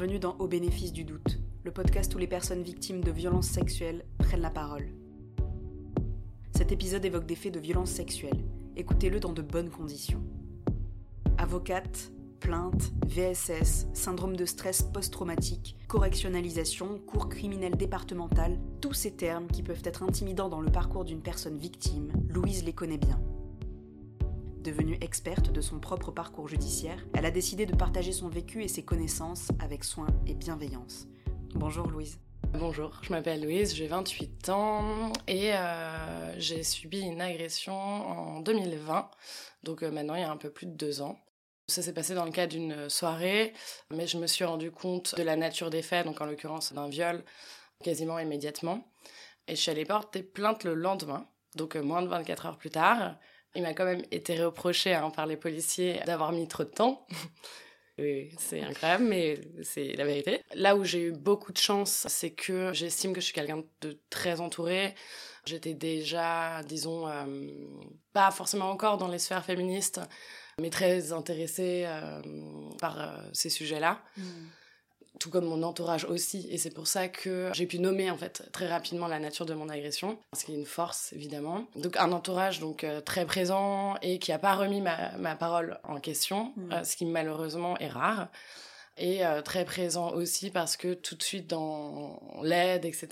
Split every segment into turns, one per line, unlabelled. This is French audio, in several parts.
Bienvenue dans Au bénéfice du doute, le podcast où les personnes victimes de violences sexuelles prennent la parole. Cet épisode évoque des faits de violences sexuelles. Écoutez-le dans de bonnes conditions. Avocate, plainte, VSS, syndrome de stress post-traumatique, correctionnalisation, cours criminel départemental, tous ces termes qui peuvent être intimidants dans le parcours d'une personne victime, Louise les connaît bien. Devenue experte de son propre parcours judiciaire, elle a décidé de partager son vécu et ses connaissances avec soin et bienveillance. Bonjour Louise.
Bonjour, je m'appelle Louise, j'ai 28 ans et euh, j'ai subi une agression en 2020, donc euh, maintenant il y a un peu plus de deux ans. Ça s'est passé dans le cadre d'une soirée, mais je me suis rendu compte de la nature des faits, donc en l'occurrence d'un viol, quasiment immédiatement. Et je suis allée porter plainte le lendemain, donc euh, moins de 24 heures plus tard. Il m'a quand même été reproché hein, par les policiers d'avoir mis trop de temps. c'est incroyable, mais c'est la vérité. Là où j'ai eu beaucoup de chance, c'est que j'estime que je suis quelqu'un de très entouré. J'étais déjà, disons, euh, pas forcément encore dans les sphères féministes, mais très intéressée euh, par euh, ces sujets-là. Mm tout comme mon entourage aussi. Et c'est pour ça que j'ai pu nommer en fait très rapidement la nature de mon agression, parce qu'il y a une force évidemment. Donc un entourage donc euh, très présent et qui n'a pas remis ma, ma, parole en question, mm. euh, ce qui malheureusement est rare. Et euh, très présent aussi parce que tout de suite dans l'aide, etc.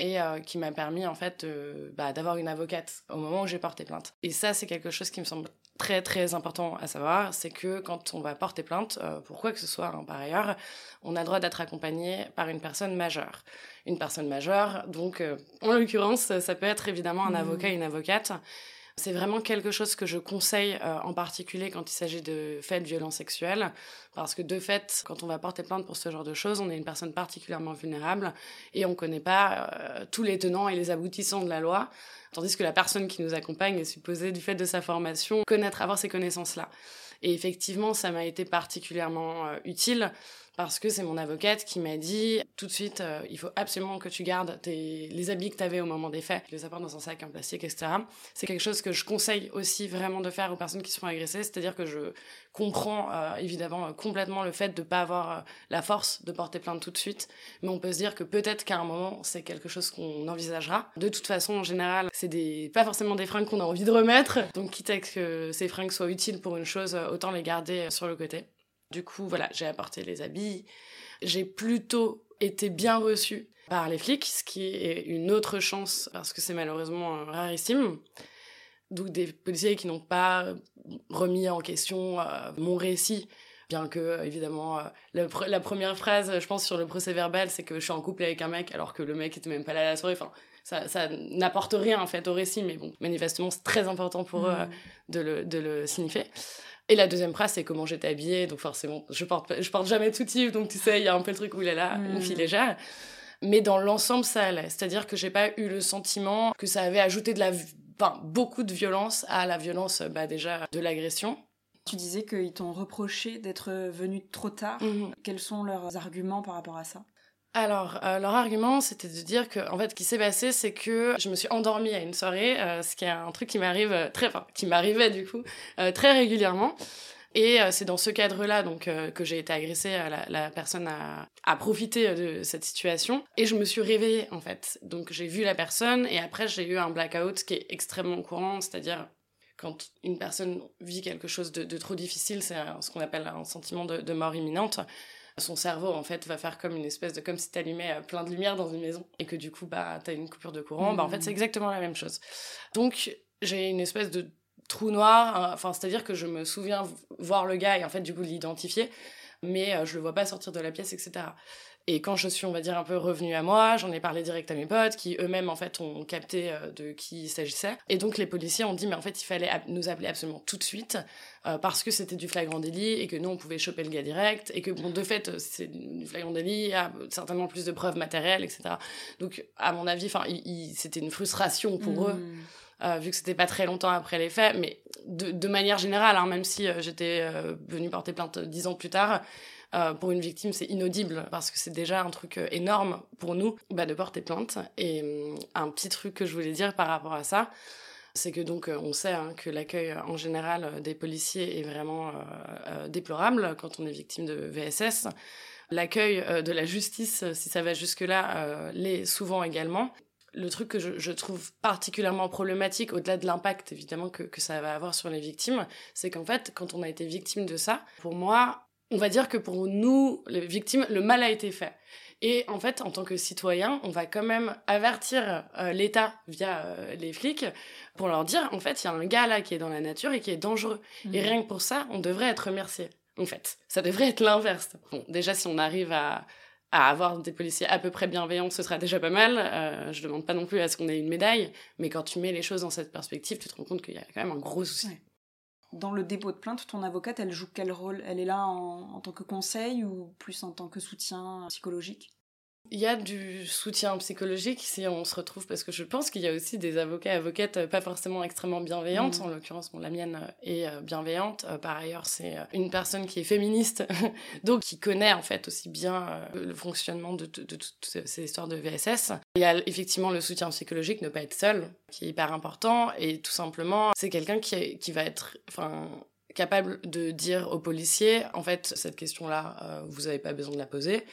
Et qui m'a permis en fait bah, d'avoir une avocate au moment où j'ai porté plainte. Et ça, c'est quelque chose qui me semble très très important à savoir, c'est que quand on va porter plainte, euh, pour quoi que ce soit hein, par ailleurs, on a le droit d'être accompagné par une personne majeure. Une personne majeure, donc euh, en l'occurrence, ça peut être évidemment un mmh. avocat, une avocate. C'est vraiment quelque chose que je conseille euh, en particulier quand il s'agit de faits de violence sexuelle, parce que de fait, quand on va porter plainte pour ce genre de choses, on est une personne particulièrement vulnérable et on ne connaît pas tous les tenants et les aboutissants de la loi. Tandis que la personne qui nous accompagne est supposée, du fait de sa formation, connaître, avoir ces connaissances-là. Et effectivement, ça m'a été particulièrement euh, utile parce que c'est mon avocate qui m'a dit tout de suite, euh, il faut absolument que tu gardes tes, les habits que tu avais au moment des faits, les apportes dans un sac en plastique, etc. C'est quelque chose que je conseille aussi vraiment de faire aux personnes qui se font agresser, c'est-à-dire que je comprends euh, évidemment complètement le fait de ne pas avoir la force de porter plainte tout de suite, mais on peut se dire que peut-être qu'à un moment, c'est quelque chose qu'on envisagera. De toute façon, en général, c'est des, pas forcément des fringues qu'on a envie de remettre, donc quitte à que ces fringues soient utiles pour une chose, autant les garder sur le côté. Du coup, voilà, j'ai apporté les habits. J'ai plutôt été bien reçue par les flics, ce qui est une autre chance parce que c'est malheureusement rarissime. Donc des policiers qui n'ont pas remis en question euh, mon récit, bien que évidemment euh, la, première phrase, je pense sur le procès verbal, c'est que je suis en couple avec un mec alors que le mec était même pas là à la soirée. Enfin, ça, ça n'apporte rien en fait au récit, mais bon, manifestement c'est très important pour eux mmh. de, le, de le signifier. Et la deuxième phrase, c'est comment j'étais habillée. Donc forcément, je porte, je porte jamais de soutif. Donc tu sais, il y a un peu le truc où il est là, une fille hmm. légère. Mais dans l'ensemble, ça allait. C'est-à-dire que j'ai pas eu le sentiment que ça avait ajouté de la, enfin, beaucoup de violence à la violence, bah, déjà, de l'agression.
Tu disais qu'ils t'ont reproché d'être venu trop tard. Mhm. Quels sont leurs arguments par rapport à ça?
Alors, euh, leur argument, c'était de dire que, en fait, ce qui s'est passé, c'est que je me suis endormie à une soirée, euh, ce qui est un truc qui m'arrive euh, très, enfin, qui m'arrivait du coup très régulièrement. Et c'est dans ce cadre-là donc que j'ai été agressée. La, la personne a, a, profité de cette situation et je me suis réveillée en fait. Donc j'ai vu la personne et après j'ai eu un blackout qui est extrêmement courant, c'est-à-dire quand une personne vit quelque chose de, trop difficile, c'est ce qu'on appelle un sentiment de mort imminente son cerveau en fait va faire comme une espèce de comme si tu allumais euh, plein de lumière dans une maison et que du coup bah as une coupure de courant bah en fait c'est mmh. exactement la même chose donc j'ai une espèce de trou noir hein, enfin c'est à dire que je me souviens voir le gars et en fait du coup l'identifier mais euh, je le vois pas sortir de la pièce etc et quand je suis, on va dire, un peu revenue à moi, j'en ai parlé direct à mes potes qui eux-mêmes, en fait, ont capté euh, de qui il s'agissait. Et donc, les policiers ont dit, mais en fait, il fallait nous appeler absolument tout de suite euh, parce que c'était du flagrant délit et que nous, on pouvait choper le gars direct et que, bon, de fait, c'est du flagrant délit, il y a certainement plus de preuves matérielles, etc. Donc, à mon avis, enfin, c'était une frustration pour eux. Hmm. Euh, vu que c'était pas très longtemps après les faits, mais de, de manière générale, hein, même si j'étais venue porter plainte dix ans plus tard, euh, pour une victime, c'est inaudible parce que c'est déjà un truc euh, énorme pour nous bah, de porter plainte. Et euh, un petit truc que je voulais dire par rapport à ça, c'est que donc on sait hein, que l'accueil en général des policiers est vraiment déplorable quand on est victime de VSS. L'accueil de la justice, si ça va jusque-là, l'est souvent également le truc que je, trouve particulièrement problématique, au-delà de l'impact évidemment que, ça va avoir sur les victimes, c'est qu'en fait, quand on a été victime de ça, pour moi, on va dire que pour nous, les victimes, le mal a été fait. Et en fait, en tant que citoyen, on va quand même avertir euh, l'État via euh, les flics pour leur dire, en fait, il y a un gars là qui est dans la nature et qui est dangereux. Et mhm. rien que pour ça, on devrait être remercié. En fait, ça devrait être l'inverse. Bon, déjà, si on arrive à, à avoir des policiers à peu près bienveillants, ce sera déjà pas mal. Euh, je demande pas non plus à ce qu'on ait une médaille, mais quand tu mets les choses dans cette perspective, tu te rends compte qu'il y a quand même un gros souci.
Dans le dépôt de plainte, ton avocate, elle joue quel rôle? Elle est là en, tant que conseil ou plus en tant que soutien psychologique?
Il y a du soutien psychologique si on se retrouve, parce que je pense qu'il y a aussi des avocats et avocates euh, pas forcément extrêmement bienveillantes. Mm. En l'occurrence, la mienne euh, est euh, bienveillante. Par ailleurs, c'est une personne qui est féministe, donc qui connaît en fait aussi bien le fonctionnement de, toutes ces histoires de VSS. Il y a effectivement le soutien psychologique, ne pas être seul, qui est hyper important. Et tout simplement, c'est quelqu'un qui, qui va être... Enfin, capable de dire aux policiers, en fait, cette question-là, vous n'avez pas besoin de la poser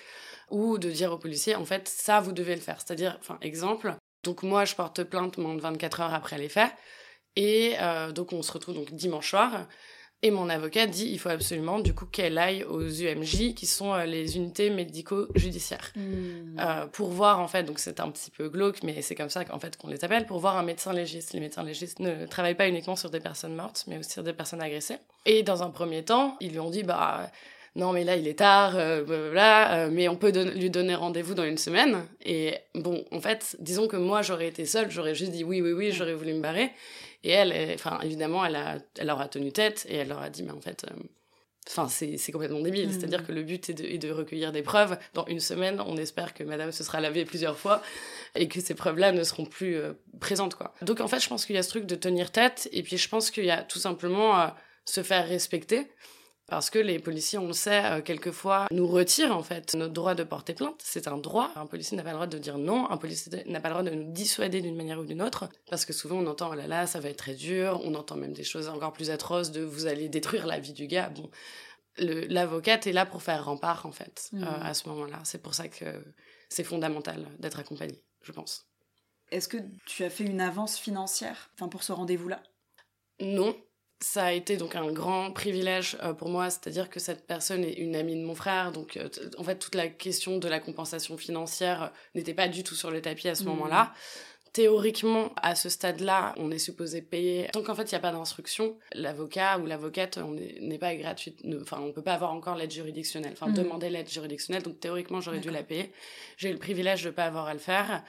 ou de dire aux policiers, en fait, ça, vous devez le faire. C'est-à-dire, enfin, exemple, donc moi, je porte plainte moins de 24 heures après les faits, et euh, donc on se retrouve donc dimanche soir, et mon avocat dit il faut absolument du coup qu'elle aille aux UMJ, qui sont euh, les unités médico-judiciaires, hmm. euh, pour voir en fait, donc c'est un petit peu glauque, mais c'est comme ça qu'en fait qu'on les appelle, pour voir un médecin légiste. Les médecins légistes ne travaillent pas uniquement sur des personnes mortes, mais aussi sur des personnes agressées. Et dans un premier temps, ils lui ont dit bah non mais là il est tard, euh, euh, mais on peut lui donner rendez-vous dans une semaine. Et bon, en fait, disons que moi j'aurais été seule, j'aurais juste dit oui, oui, oui, j'aurais voulu me barrer. Et elle, enfin évidemment, elle, a, elle aura tenu tête et elle leur a dit mais en fait, euh, enfin c'est complètement débile. Mm. C'est-à-dire que le but est de, est de, recueillir des preuves. Dans une semaine, on espère que Madame se sera lavée plusieurs fois et que ces preuves-là ne seront plus présentes quoi. Donc en fait, je pense qu'il y a ce truc de tenir tête et puis je pense qu'il y a tout simplement se faire respecter. Parce que les policiers, on le sait, euh, quelquefois nous retirent en fait notre droit de porter plainte. C'est un droit. Un policier n'a pas le droit de dire non. Un policier n'a pas le droit de nous dissuader d'une manière ou d'une autre. Parce que souvent on entend oh là là, ça va être très dur. On entend même des choses encore plus atroces de vous allez détruire la vie du gars. Bon, l'avocate est là pour faire rempart en fait mmh. euh, à ce moment-là. C'est pour ça que c'est fondamental d'être accompagné, je pense.
Est-ce que tu as fait une avance financière, enfin pour ce rendez-vous-là?
Non, ça a été donc un grand privilège euh, pour moi, c'est-à-dire que cette personne est une amie de mon frère, donc euh, en fait toute la question de la compensation financière euh, n'était pas du tout sur le tapis à ce mmh. moment-là. Théoriquement, à ce stade-là, on est supposé payer. Tant qu'en fait, il n'y a pas d'instruction, l'avocat ou l'avocate n'est pas gratuite. Enfin, on ne peut pas avoir encore l'aide juridictionnelle. Enfin, mmh. demander l'aide juridictionnelle. Donc, théoriquement, j'aurais dû la payer. J'ai eu le privilège de ne pas avoir à le faire.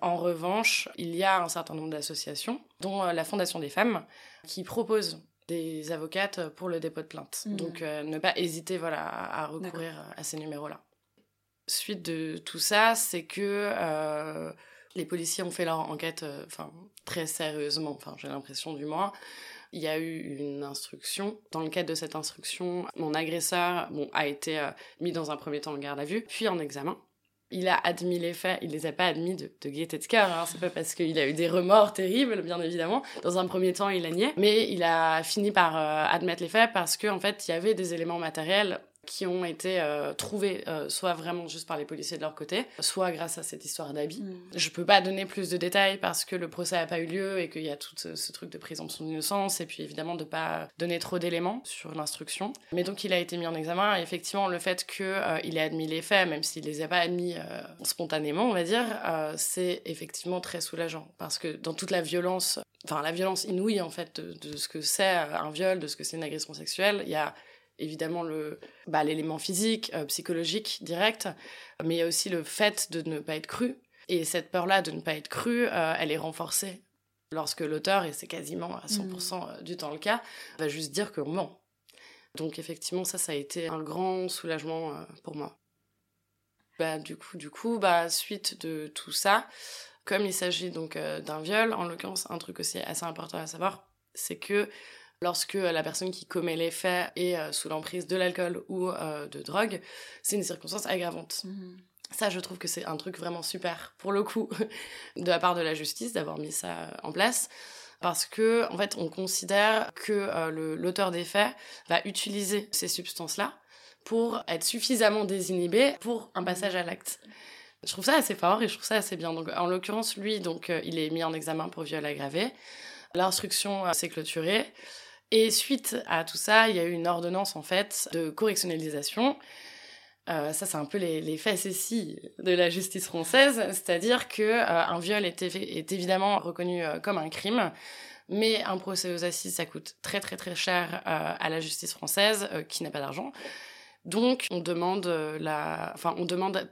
En revanche, il y a un certain nombre d'associations, dont la Fondation des femmes, qui proposent des avocates pour le dépôt de plainte. Mmh. Donc euh, ne pas hésiter voilà, à, recourir à ces numéros-là. Suite de tout ça, c'est que euh, les policiers ont fait leur enquête euh, très sérieusement, enfin j'ai l'impression du moins. Il y a eu une instruction. Dans le cadre de cette instruction, mon agresseur bon, a été mis dans un premier temps en garde à vue, puis en examen il a admis les faits, il les a pas admis de, de gaieté de cœur, hein. c'est pas parce qu'il a eu des remords terribles, bien évidemment. Dans un premier temps, il a nié, mais il a fini par euh, admettre les faits parce qu'en en fait, il y avait des éléments matériels qui ont été euh, trouvés euh, soit vraiment juste par les policiers de leur côté, soit grâce à cette histoire d'habit. Mm. Je peux pas donner plus de détails parce que le procès a pas eu lieu et qu'il y a tout ce, truc de présomption d'innocence et puis évidemment de pas donner trop d'éléments sur l'instruction. Mais donc il a été mis en examen et effectivement le fait qu'il euh, ait admis les faits, même s'il les a pas admis spontanément, on va dire, c'est effectivement très soulageant parce que dans toute la violence, enfin la violence inouïe en fait de, de ce que c'est un viol, de ce que c'est une agression sexuelle, il y a évidemment le bah, l'élément physique, euh, psychologique direct, mais il y a aussi le fait de ne pas être cru. Et cette peur-là de ne pas être cru, euh, elle est renforcée lorsque l'auteur, et c'est quasiment à 100% mm. euh, du temps le cas, va juste dire que ment. Donc effectivement, ça, ça a été un grand soulagement pour moi. Bah, du coup, du coup, bah, suite de tout ça, comme il s'agit donc d'un viol, en l'occurrence, un truc aussi assez important à savoir, c'est que lorsque la personne qui commet les faits est euh, sous l'emprise de l'alcool ou euh, de drogue, c'est une circonstance aggravante. Mhm. Ça, je trouve que c'est un truc vraiment super, pour le coup, de la part de la justice, d'avoir mis ça en place. Parce que, en fait, on considère que euh, l'auteur des faits va utiliser ces substances-là pour être suffisamment désinhibé pour un passage à l'acte. Je trouve ça assez fort et je trouve ça assez bien. Donc, en l'occurrence, lui, donc, euh, il est mis en examen pour viol aggravé. L'instruction euh, s'est clôturée. Et suite à tout ça, il y a eu une ordonnance en fait de correctionnalisation. Euh, ça, c'est un peu les, les facéties de la justice française, c'est-à-dire que un viol est, évidemment reconnu comme un crime, mais un procès aux assises, ça coûte très très très cher à la justice française, qui n'a pas d'argent. Donc, on demande la, enfin, on demande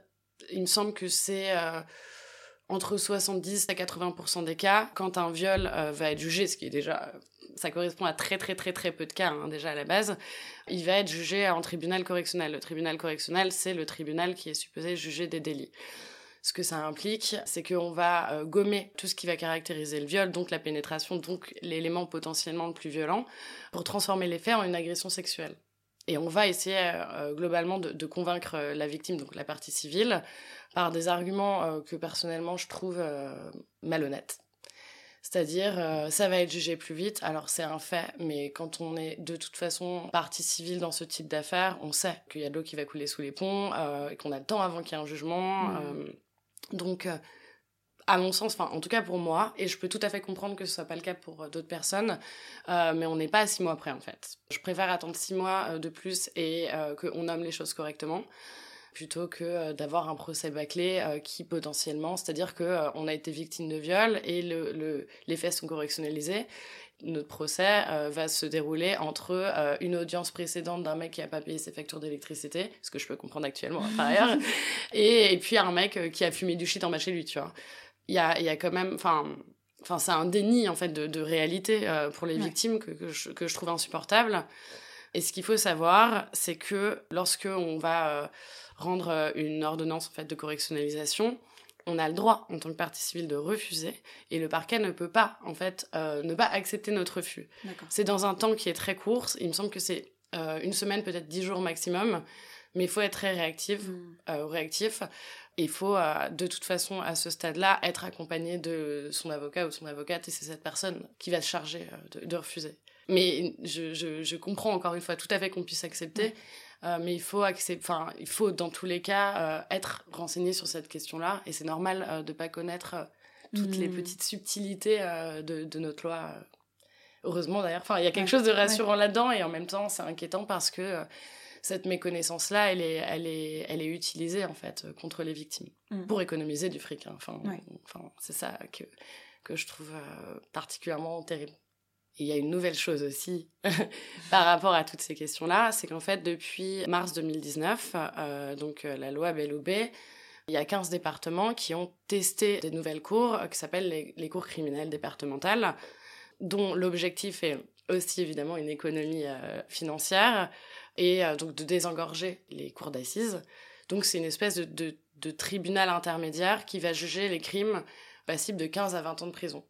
il me semble que c'est euh, entre 70 à 80% des cas, quand un viol euh, va être jugé, ce qui est déjà, ça correspond à très très très très peu de cas hein, déjà à la base, il va être jugé en tribunal correctionnel. Le tribunal correctionnel, c'est le tribunal qui est supposé juger des délits. Ce que ça implique, c'est qu'on va euh, gommer tout ce qui va caractériser le viol, donc la pénétration, donc l'élément potentiellement le plus violent, pour transformer les faits en une agression sexuelle. Et on va essayer euh, globalement de, convaincre euh, la victime, donc la partie civile, par des arguments euh, que personnellement je trouve malhonnêtes. C'est-à-dire, ça va être jugé plus vite, alors c'est un fait, mais quand on est de toute façon partie civile dans ce type d'affaires, on sait qu'il y a de l'eau qui va couler sous les ponts, et qu'on a le temps avant qu'il y ait un jugement. Mmh. donc, à mon sens, enfin en tout cas pour moi, et je peux tout à fait comprendre que ce soit pas le cas pour euh, d'autres personnes, euh, mais on n'est pas à six mois près en fait. Je préfère attendre six mois euh, de plus et qu'on nomme les choses correctement plutôt que d'avoir un procès bâclé qui potentiellement, c'est-à-dire que on a été victime de viol et le, les faits sont correctionnalisés. Notre procès va se dérouler entre une audience précédente d'un mec qui a pas payé ses factures d'électricité, ce que je peux comprendre actuellement par ailleurs, et, et, puis un mec qui a fumé du shit en bas chez lui, tu vois il y a, y a quand même. Enfin, enfin c'est un déni en fait de, de réalité euh, pour les victimes que, que, je, que, je, trouve insupportable. Et ce qu'il faut savoir, c'est que lorsque on va euh, rendre euh, une ordonnance en fait de correctionnalisation, on a le droit en tant que partie civile de refuser et le parquet ne peut pas en fait ne pas accepter notre refus. C'est dans un temps qui est très court. Il me semble que c'est une semaine, peut-être dix jours maximum, mais il faut être très réactif. Mm. réactif il faut, euh, de toute façon, à ce stade-là, être accompagné de son avocat ou son avocate, et c'est cette personne qui va se charger euh, de, refuser. Mais je, je, comprends encore une fois tout à fait qu'on puisse accepter, euh, mais il faut, enfin, il faut dans tous les cas être renseigné sur cette question-là, et c'est normal de ne pas connaître toutes les mmh. petites subtilités de, de, notre loi. Heureusement d'ailleurs, enfin, il y a quelque chose de rassurant là-dedans, et en même temps, c'est inquiétant parce que cette méconnaissance-là, elle est, elle, est, elle est utilisée en fait contre les victimes mm. pour économiser du fric. Hein. Enfin, enfin c'est ça que, que je trouve euh, particulièrement terrible. Il y a une nouvelle chose aussi par rapport à toutes ces questions-là, c'est qu'en fait, depuis mars 2019, euh, donc euh, la loi BLOB, il y a 15 départements qui ont testé des nouvelles cours qui s'appellent les, cours criminelles départementales, dont l'objectif est aussi évidemment une économie financière, et euh, donc de désengorger les cours d'assises. Donc c'est une espèce de, de, tribunal intermédiaire qui va juger les crimes passibles de 15 à 20 ans de prison.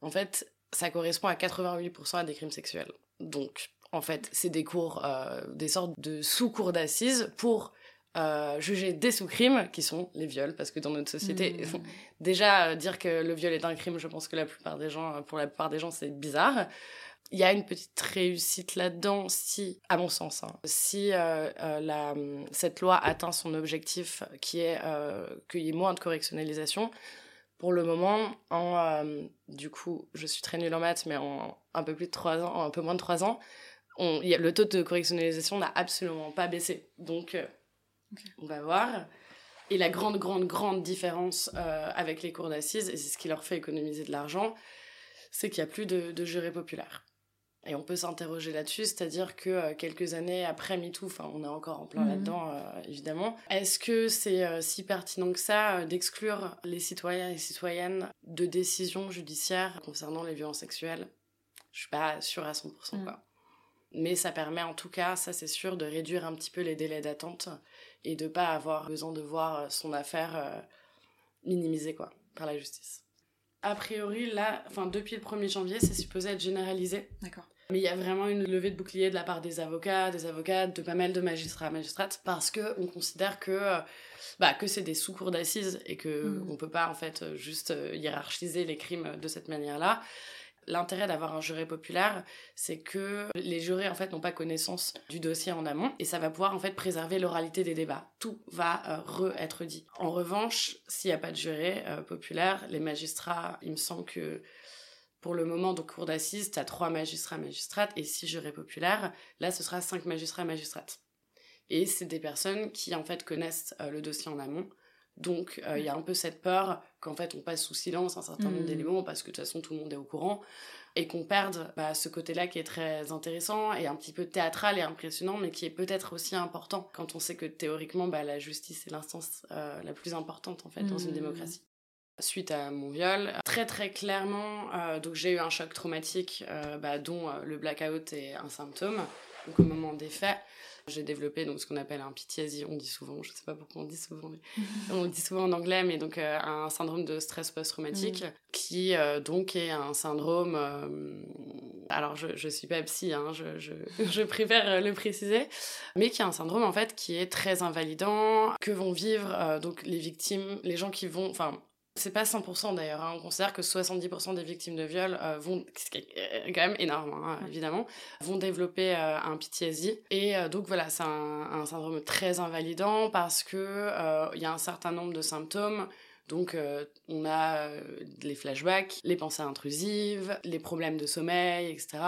En fait, ça correspond à 88% à des crimes sexuels. Donc, en fait, c'est des cours, euh, des sortes de sous-cours d'assises pour euh, juger des sous-crimes qui sont les viols, parce que dans notre société, mmh. déjà dire que le viol est un crime, je pense que la plupart des gens, pour la plupart des gens, c'est bizarre il y a une petite réussite là-dedans si, à mon sens, hein, si euh, euh, la, cette loi atteint son objectif qui est euh, qu'il y ait moins de correctionnalisation. Pour le moment, en, du coup, je suis très nulle en maths, mais en un peu plus de ans, un peu moins de trois ans, on, y a, le taux de correctionnalisation n'a absolument pas baissé. Donc, on va voir. Et la grande, grande, grande différence avec les cours d'assises, et c'est ce qui leur fait économiser de l'argent, c'est qu'il n'y a plus de, de jurés populaires. Et on peut s'interroger là-dessus, c'est-à-dire que euh, quelques années après MeToo, enfin on est encore en plein mhm. là-dedans euh, évidemment, est-ce que c'est euh, si pertinent que ça d'exclure les citoyens et citoyennes de décisions judiciaires concernant les violences sexuelles? Je suis pas sûre à 100% mhm. quoi. Mais ça permet en tout cas, ça c'est sûr, de réduire un petit peu les délais d'attente et de pas avoir besoin de voir son affaire minimisée quoi par la justice. A priori, là, enfin, depuis le 1er janvier, c'est supposé être généralisé.
D'accord.
Mais il y a vraiment une levée de bouclier de la part des avocats, des avocates, de pas mal de magistrats, magistrates, parce que on considère que, euh, bah, que c'est des sous-cours d'assises et que mm. on peut pas, en fait, juste euh, hiérarchiser les crimes de cette manière-là. L'intérêt d'avoir un jury populaire, c'est que les jurés en fait n'ont pas connaissance du dossier en amont et ça va pouvoir en fait préserver l'oralité des débats. Tout va euh, re-être dit. En revanche, s'il n'y a pas de jury euh, populaire, les magistrats, il me semble que pour le moment, donc cours d'assises, tu as trois magistrats magistrates et six jurés populaires. Là, ce sera cinq magistrats magistrates. Et c'est des personnes qui en fait connaissent euh, le dossier en amont donc, euh, il y a un peu cette peur qu'en fait, on passe sous silence un certain nombre hmm. d'éléments parce que de toute façon, tout le monde est au courant et qu'on perde bah, ce côté-là qui est très intéressant et un petit peu théâtral et impressionnant, mais qui est peut-être aussi important quand on sait que théoriquement, bah, la justice est l'instance euh, la plus importante en fait dans une hmm. démocratie. Suite à mon viol, très très clairement, euh, donc j'ai eu un choc traumatique, bah, dont le blackout est un symptôme. Donc au moment des faits, j'ai développé donc ce qu'on appelle un PTSD, on dit souvent, je sais pas pourquoi on dit souvent, mais on dit souvent en anglais, mais donc euh, un syndrome de stress post-traumatique qui euh, donc est un syndrome. Euh, alors je je suis pas psy, hein, je, je, je préfère le préciser, mais qui est un syndrome en fait qui est très invalidant, que vont vivre donc les victimes, les gens qui vont, enfin c'est pas 100% d'ailleurs, hein. on considère que 70% des victimes de viol euh, vont, ce qui est quand même énorme hein, évidemment, vont développer euh, un PTSD. Et euh, donc voilà, c'est un, syndrome très invalidant parce que il y a un certain nombre de symptômes. Donc on a les flashbacks, les pensées intrusives, les problèmes de sommeil, etc.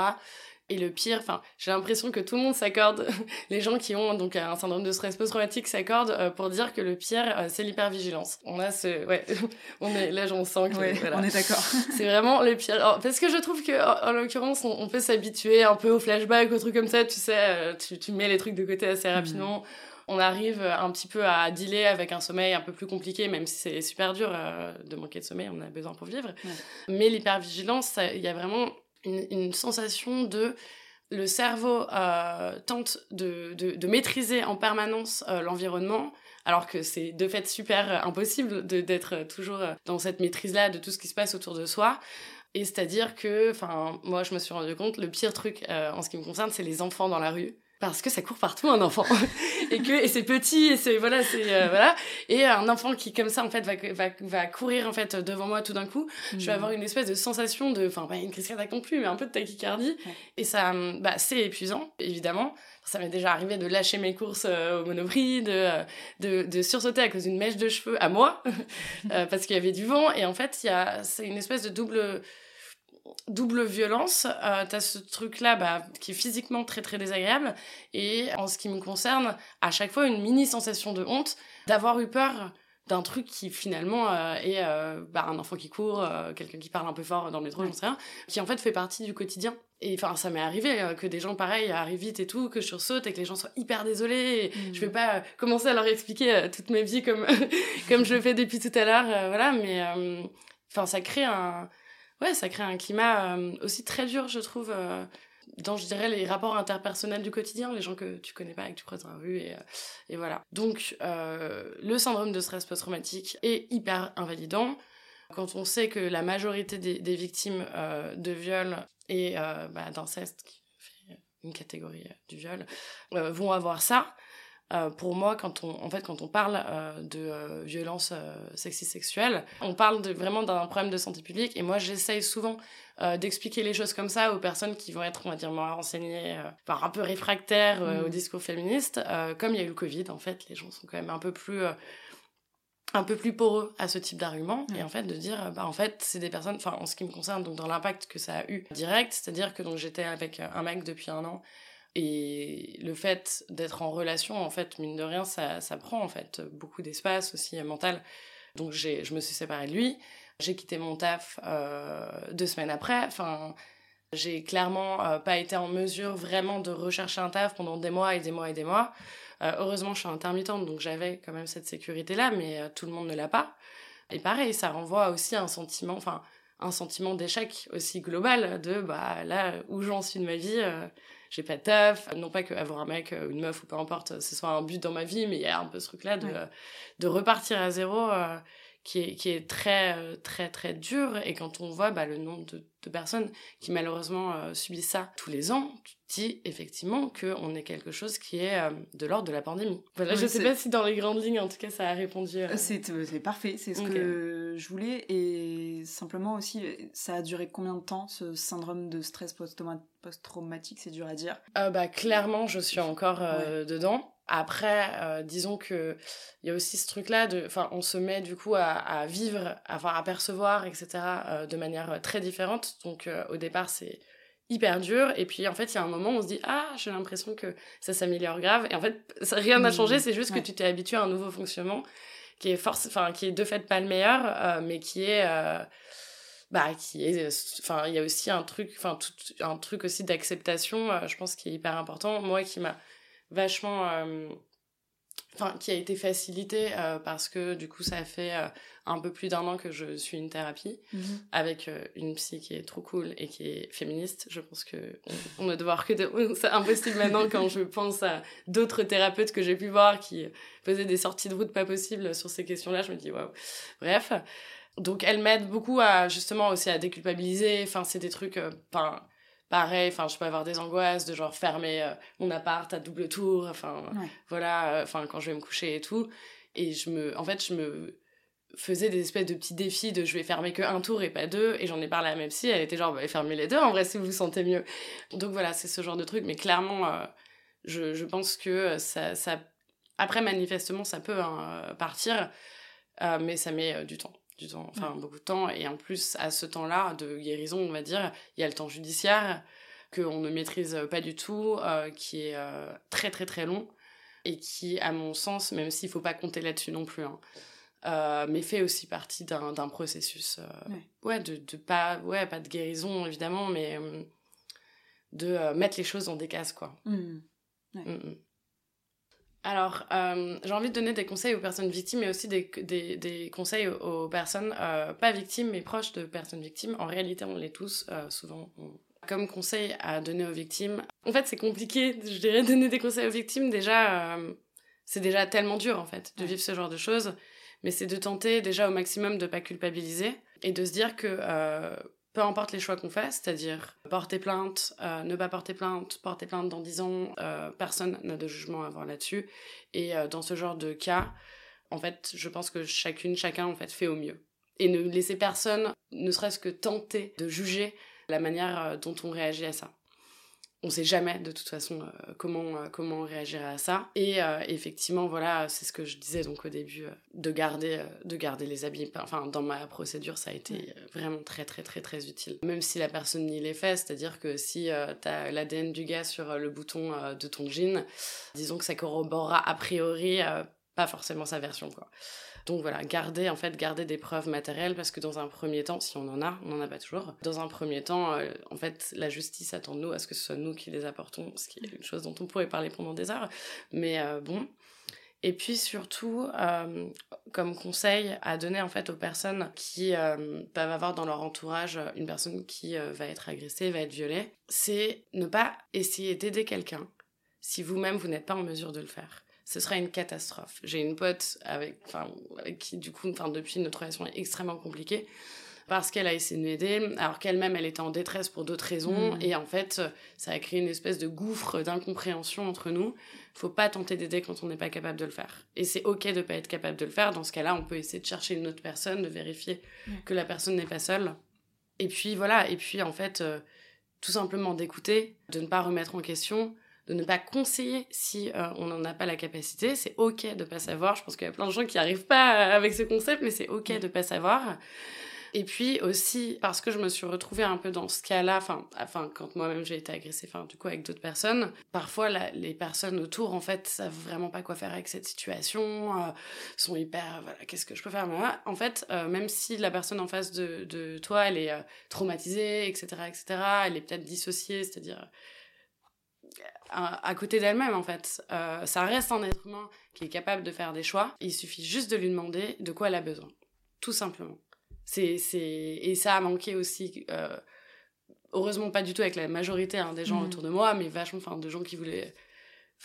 Et le pire, enfin, j'ai l'impression que tout le monde s'accorde, les gens qui ont donc un syndrome de stress post-traumatique s'accordent euh, pour dire que le pire, euh, c'est l'hypervigilance. On a ce, ouais, on est là, on sent que,
on est d'accord.
c'est vraiment le pire. parce que je trouve que, en, l'occurrence, on, peut s'habituer un peu au flashback, aux trucs comme ça. Tu sais, euh, tu, tu mets les trucs de côté assez rapidement. On arrive un petit peu à dealer avec un sommeil un peu plus compliqué, même si c'est super dur de manquer de sommeil, on a besoin pour vivre. Mais l'hypervigilance, il y a vraiment une, sensation de le cerveau euh, tente de, de, maîtriser en permanence euh, l'environnement, alors que c'est de fait super euh, impossible d'être toujours dans cette maîtrise-là de tout ce qui se passe autour de soi. Et c'est-à-dire que, enfin, moi je me suis rendu compte, le pire truc en ce qui me concerne, c'est les enfants dans la rue parce que ça court partout un enfant. Et que et c'est petit et c'est voilà c'est euh, voilà. Et un enfant qui comme ça en fait va va, va courir en fait devant moi tout d'un coup je vais mhm. avoir une espèce de sensation de enfin pas une crise cardiaque non plus mais un peu de tachycardie. Et ça bah c'est épuisant évidemment. Ça m'est déjà arrivé de lâcher mes courses euh, au monoprix de, de, de sursauter à cause d'une mèche de cheveux à moi euh, parce qu'il y avait du vent. Et en fait il y a c'est une espèce de double double violence. Euh, T'as ce truc-là bah, qui est physiquement très très désagréable. Et en ce qui me concerne, à chaque fois une mini sensation de honte d'avoir eu peur d'un truc qui finalement euh, est euh, bah, un enfant qui court, euh, quelqu'un qui parle un peu fort dans le métro, j'en sais rien, qui en fait fait partie du quotidien. Et enfin, ça m'est arrivé que des gens pareils arrivent vite et tout, que je sursaute et que les gens soient hyper désolés. Et Je vais mmh. pas commencer à leur expliquer toute ma vie comme comme je le fais depuis tout à l'heure, voilà. Mais enfin, ça crée un ouais, ça crée un climat euh, aussi très dur, je trouve, euh, dans, je dirais, les rapports interpersonnels du quotidien, les gens que tu connais pas et que tu croises dans la rue, et, euh, et voilà. Donc, le syndrome de stress post-traumatique est hyper invalidant. Quand on sait que la majorité des, des victimes de viol et bah, d'inceste, qui fait une catégorie du viol, vont avoir ça, euh, pour moi, quand on, en fait, quand on parle euh, de euh, violence sexiste sexuelle, on parle de, vraiment d'un problème de santé publique. Et moi, j'essaye souvent d'expliquer les choses comme ça aux personnes qui vont être, on va dire, moins renseignées, enfin, un peu réfractaires au mm. discours féministe. comme il y a eu le Covid, en fait, les gens sont quand même un peu plus un peu plus poreux à ce type d'argument et en fait de dire bah en fait c'est des personnes enfin en ce qui me concerne donc dans l'impact que ça a eu direct c'est-à-dire que donc j'étais avec un mec depuis un an et le fait d'être en relation, en fait, mine de rien, ça, ça prend en fait beaucoup d'espace aussi euh, mental. Donc je me suis séparée de lui. J'ai quitté mon taf euh, deux semaines après. Enfin, j'ai clairement euh, pas été en mesure vraiment de rechercher un taf pendant des mois et des mois et des mois. Heureusement, je suis intermittente, donc j'avais quand même cette sécurité-là, mais tout le monde ne l'a pas. Et pareil, ça renvoie aussi à un sentiment, enfin, un sentiment d'échec aussi global de bah là où j'en suis de ma vie j'ai pas de taf. Non pas qu'avoir un mec ou une meuf ou peu importe, ce soit un but dans ma vie, mais il y a un peu ce truc-là de, de repartir à zéro euh, qui est, qui est très, euh, très, très dur. Et quand on voit bah, le nombre de, de, personnes qui malheureusement euh, subissent ça tous les ans, tu te dis effectivement qu'on est quelque chose qui est euh, de l'ordre de la pandémie. Voilà, je sais pas si dans les grandes lignes, en tout cas, ça a répondu.
C'est parfait, c'est ce que je voulais. Et simplement aussi, ça a duré combien de temps ce syndrome de stress post-traumatique C'est dur à dire?
bah, clairement, je suis encore dedans. Après, euh, disons que il y a aussi ce truc-là de, enfin, on se met du coup à, vivre, à, enfin, à percevoir, etc. Euh, de manière très différente. Donc, euh, au départ, c'est hyper dur. Et puis, en fait, il y a un moment où on se dit, ah, j'ai l'impression que ça s'améliore grave. Et en fait, ça, rien n'a mmh. changé. C'est juste que tu t'es habitué à un nouveau fonctionnement qui est force, enfin, qui est de fait pas le meilleur, mais qui est bah qui est enfin il y a aussi un truc enfin un truc aussi d'acceptation je pense qui est hyper important moi qui m'a vachement euh, enfin qui a été facilité euh, parce que du coup ça fait euh, un peu plus d'un an que je suis une thérapie mhm. avec une psy qui est trop cool et qui est féministe. Je pense que on, ne doit que c'est impossible maintenant quand je pense à d'autres thérapeutes que j'ai pu voir qui faisaient des sorties de route pas possibles sur ces questions là je me dis waouh. Bref. Donc elle m'aide beaucoup à justement aussi à déculpabiliser. Enfin c'est des trucs enfin pareil enfin je peux avoir des angoisses de genre fermer euh, mon appart à double tour enfin voilà euh, enfin quand je vais me coucher et tout. Et je me en fait je me faisais des espèces de petits défis de je vais fermer que un tour et pas deux et j'en ai parlé à même si elle était genre bah, fermez les deux en vrai si vous vous sentez mieux. Donc voilà c'est ce genre de truc mais clairement euh, je, je, pense que ça, ça après manifestement ça peut hein, partir mais ça met du temps du temps, enfin beaucoup de temps. Et en plus, à ce temps-là de guérison, on va dire, il y a le temps judiciaire qu'on ne maîtrise pas du tout, euh, qui est euh, très très très long et qui, à mon sens, même s'il ne faut pas compter là-dessus non plus, hein, euh, mais fait aussi partie d'un processus, ouais. de, de, pas, ouais, pas de guérison évidemment, mais de mettre les choses dans des cases, quoi. Mmh. Mmh, mmh. Alors, euh, j'ai envie de donner des conseils aux personnes victimes, mais aussi des, des, des conseils aux, personnes euh, pas victimes, mais proches de personnes victimes. En réalité, on l'est tous, euh, souvent. Comme conseil à donner aux victimes, en fait, c'est compliqué, je dirais, donner des conseils aux victimes. Déjà, c'est déjà tellement dur, en fait, de vivre ce genre de choses. Mais c'est de tenter déjà au maximum de pas culpabiliser et de se dire que peu importe les choix qu'on fait, c'est-à-dire porter plainte, euh, ne pas porter plainte, porter plainte dans 10 ans, euh, personne n'a de jugement à avoir là-dessus. Et euh, dans ce genre de cas, en fait, je pense que chacune, chacun, en fait, fait au mieux. Et ne laisser personne, ne serait-ce que tenter de juger la manière dont on réagit à ça on sait jamais de toute façon euh, comment euh, comment on réagira à ça. Et euh, effectivement voilà c'est ce que je disais donc au début de garder de garder les habits. Enfin dans ma procédure ça a été vraiment très très très très utile. Même si la personne n'y les fait c'est-à-dire que si tu as l'ADN du gars sur le bouton de ton jean disons que ça corroborera a priori pas forcément sa version quoi donc voilà, garder en fait garder des preuves matérielles parce que dans un premier temps, si on en a, on n'en a pas toujours. Dans un premier temps, euh, en fait, la justice attend de nous à ce que ce soit nous qui les apportons, ce qui est une chose dont on pourrait parler pendant des heures. Mais euh, bon. Et puis surtout, euh, comme conseil à donner en fait aux personnes qui peuvent avoir dans leur entourage une personne qui va être agressée, va être violée, c'est ne pas essayer d'aider quelqu'un si vous-même vous n'êtes pas en mesure de le faire ce serait une catastrophe. J'ai une pote avec, enfin, avec qui, du coup, enfin, depuis, notre relation est extrêmement compliquée parce qu'elle a essayé de m'aider, alors qu'elle-même, elle était en détresse pour d'autres raisons. Mm. Et en fait, ça a créé une espèce de gouffre d'incompréhension entre nous. Faut pas tenter d'aider quand on n'est pas capable de le faire. Et c'est ok de pas être capable de le faire. Dans ce cas-là, on peut essayer de chercher une autre personne, de vérifier que la personne n'est pas seule. Et puis voilà. Et puis en fait, euh, tout simplement d'écouter, de ne pas remettre en question, de ne pas conseiller si euh, on n'en a pas la capacité. C'est ok de pas savoir. Je pense qu'il y a plein de gens qui n'arrivent pas avec ce concept, mais c'est ok de pas savoir. Et puis aussi parce que je me suis retrouvée un peu dans ce cas-là, enfin, enfin quand moi-même j'ai été agressée, enfin du coup avec d'autres personnes, parfois les personnes autour en fait savent vraiment pas quoi faire avec cette situation, euh, sont hyper voilà qu'est-ce que je peux faire, en fait euh, même si la personne en face de, de toi elle est traumatisée, etc., etc., elle est peut-être dissociée, c'est-à-dire à, côté d'elle-même en fait. Euh, ça reste un être humain qui est capable de faire des choix. Il suffit juste de lui demander de quoi elle a besoin, tout simplement. C'est et ça a manqué aussi. Euh, heureusement pas du tout avec la majorité hein, des gens mm. autour de moi, mais vachement enfin de gens qui voulaient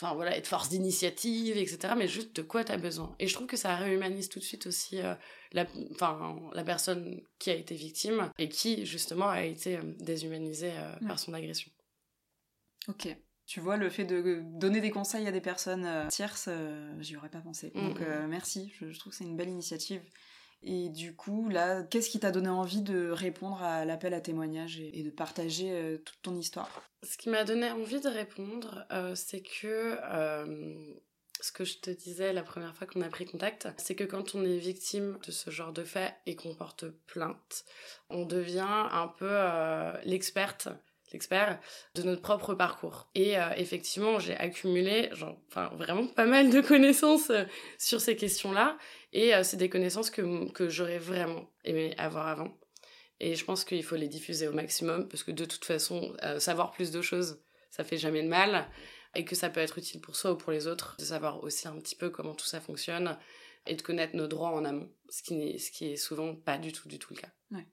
enfin voilà, être force d'initiative, etc. Mais juste de quoi tu as besoin. Et je trouve que ça réhumanise tout de suite aussi euh, la, la personne qui a été victime et qui justement a été déshumanisée euh, par son agression.
Ok. Tu vois, le fait de donner des conseils à des personnes tierces, j'y aurais pas pensé. Mm, Donc mm. merci, je, je trouve que c'est une belle initiative. Et du coup, là, qu'est-ce qui t'a donné envie de répondre à l'appel à témoignage et, de partager euh, toute ton histoire?
Ce qui m'a donné envie de répondre, euh, c'est que euh, ce que je te disais la première fois qu'on a pris contact, c'est que quand on est victime de ce genre de fait et qu'on porte plainte, on devient un peu l'experte l'expert de notre propre parcours. Et effectivement, j'ai accumulé genre, vraiment pas mal de connaissances sur ces questions-là. Et euh, c'est des connaissances que, que j'aurais vraiment aimé avoir avant. Et je pense qu'il faut les diffuser au maximum, parce que de toute façon, euh, savoir plus de choses, ça fait jamais de mal. Et que ça peut être utile pour soi ou pour les autres, de savoir aussi un petit peu comment tout ça fonctionne et de connaître nos droits en amont, ce qui, ce qui est souvent pas du tout, du tout le cas.
Ouais.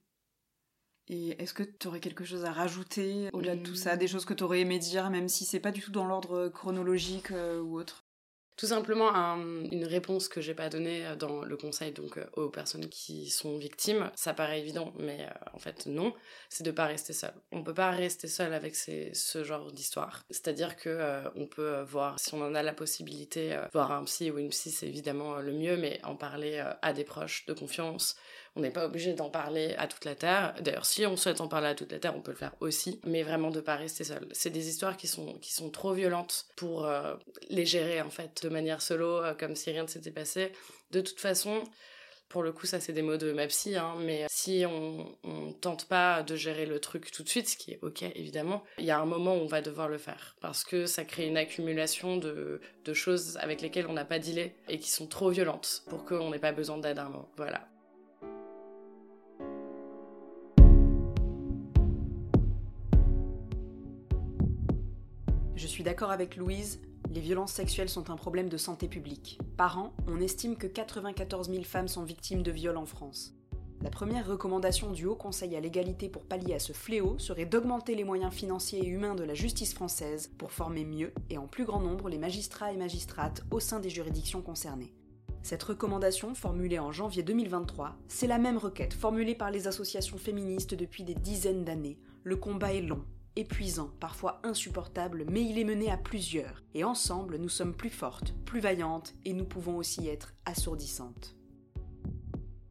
Et est-ce que tu aurais quelque chose à rajouter au-delà de tout ça, des choses que tu aurais aimé dire, même si c'est pas du tout dans l'ordre chronologique euh, ou autre?
Tout simplement une réponse que j'ai pas donnée euh, dans le conseil donc euh, aux personnes qui sont victimes. Ça paraît évident, mais euh, en fait non. C'est de pas rester seul. On peut pas rester seul avec ce genre d'histoire. C'est-à-dire que on peut voir si on en a la possibilité, voir un psy ou une psy, c'est évidemment le mieux, mais en parler à des proches de confiance, on n'est pas obligé d'en parler à toute la Terre. D'ailleurs, si on souhaite en parler à toute la Terre, on peut le faire aussi, mais vraiment de pas rester seul. C'est des histoires qui sont, qui sont trop violentes pour euh, les gérer, en fait, de manière solo, euh, comme si rien ne s'était passé. De toute façon, pour le coup, ça c'est des mots de ma psy, hein, mais si on, on tente pas de gérer le truc tout de suite, ce qui est ok évidemment, il y a un moment où on va devoir le faire parce que ça crée une accumulation de, de choses avec lesquelles on n'a pas dealé et qui sont trop violentes pour qu'on n'ait pas besoin d'aide à un moment. Voilà.
Suis d'accord avec Louise, les violences sexuelles sont un problème de santé publique. Par an, on estime que 94 000 femmes sont victimes de viols en France. La première recommandation du Haut Conseil à l'égalité pour pallier à ce fléau serait d'augmenter les moyens financiers et humains de la justice française pour former mieux et en plus grand nombre les magistrats et magistrates au sein des juridictions concernées. Cette recommandation, formulée en janvier 2023, c'est la même requête formulée par les associations féministes depuis des dizaines d'années. Le combat est long, épuisant, parfois insupportable, mais il est mené à plusieurs, et ensemble nous sommes plus fortes, plus vaillantes, et nous pouvons aussi être assourdissantes.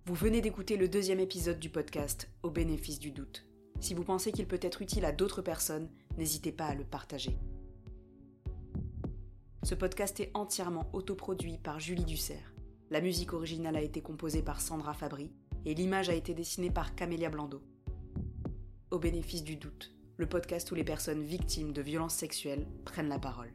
Vous venez d'écouter le deuxième épisode du podcast Au bénéfice du doute. Si vous pensez qu'il peut être utile à d'autres personnes, n'hésitez pas à le partager. Ce podcast est entièrement autoproduit par Julie Dussert. La musique originale a été composée par Sandra Fabry et l'image a été dessinée par Camélia Blando. Au bénéfice du doute le podcast où les personnes victimes de violences sexuelles prennent la parole.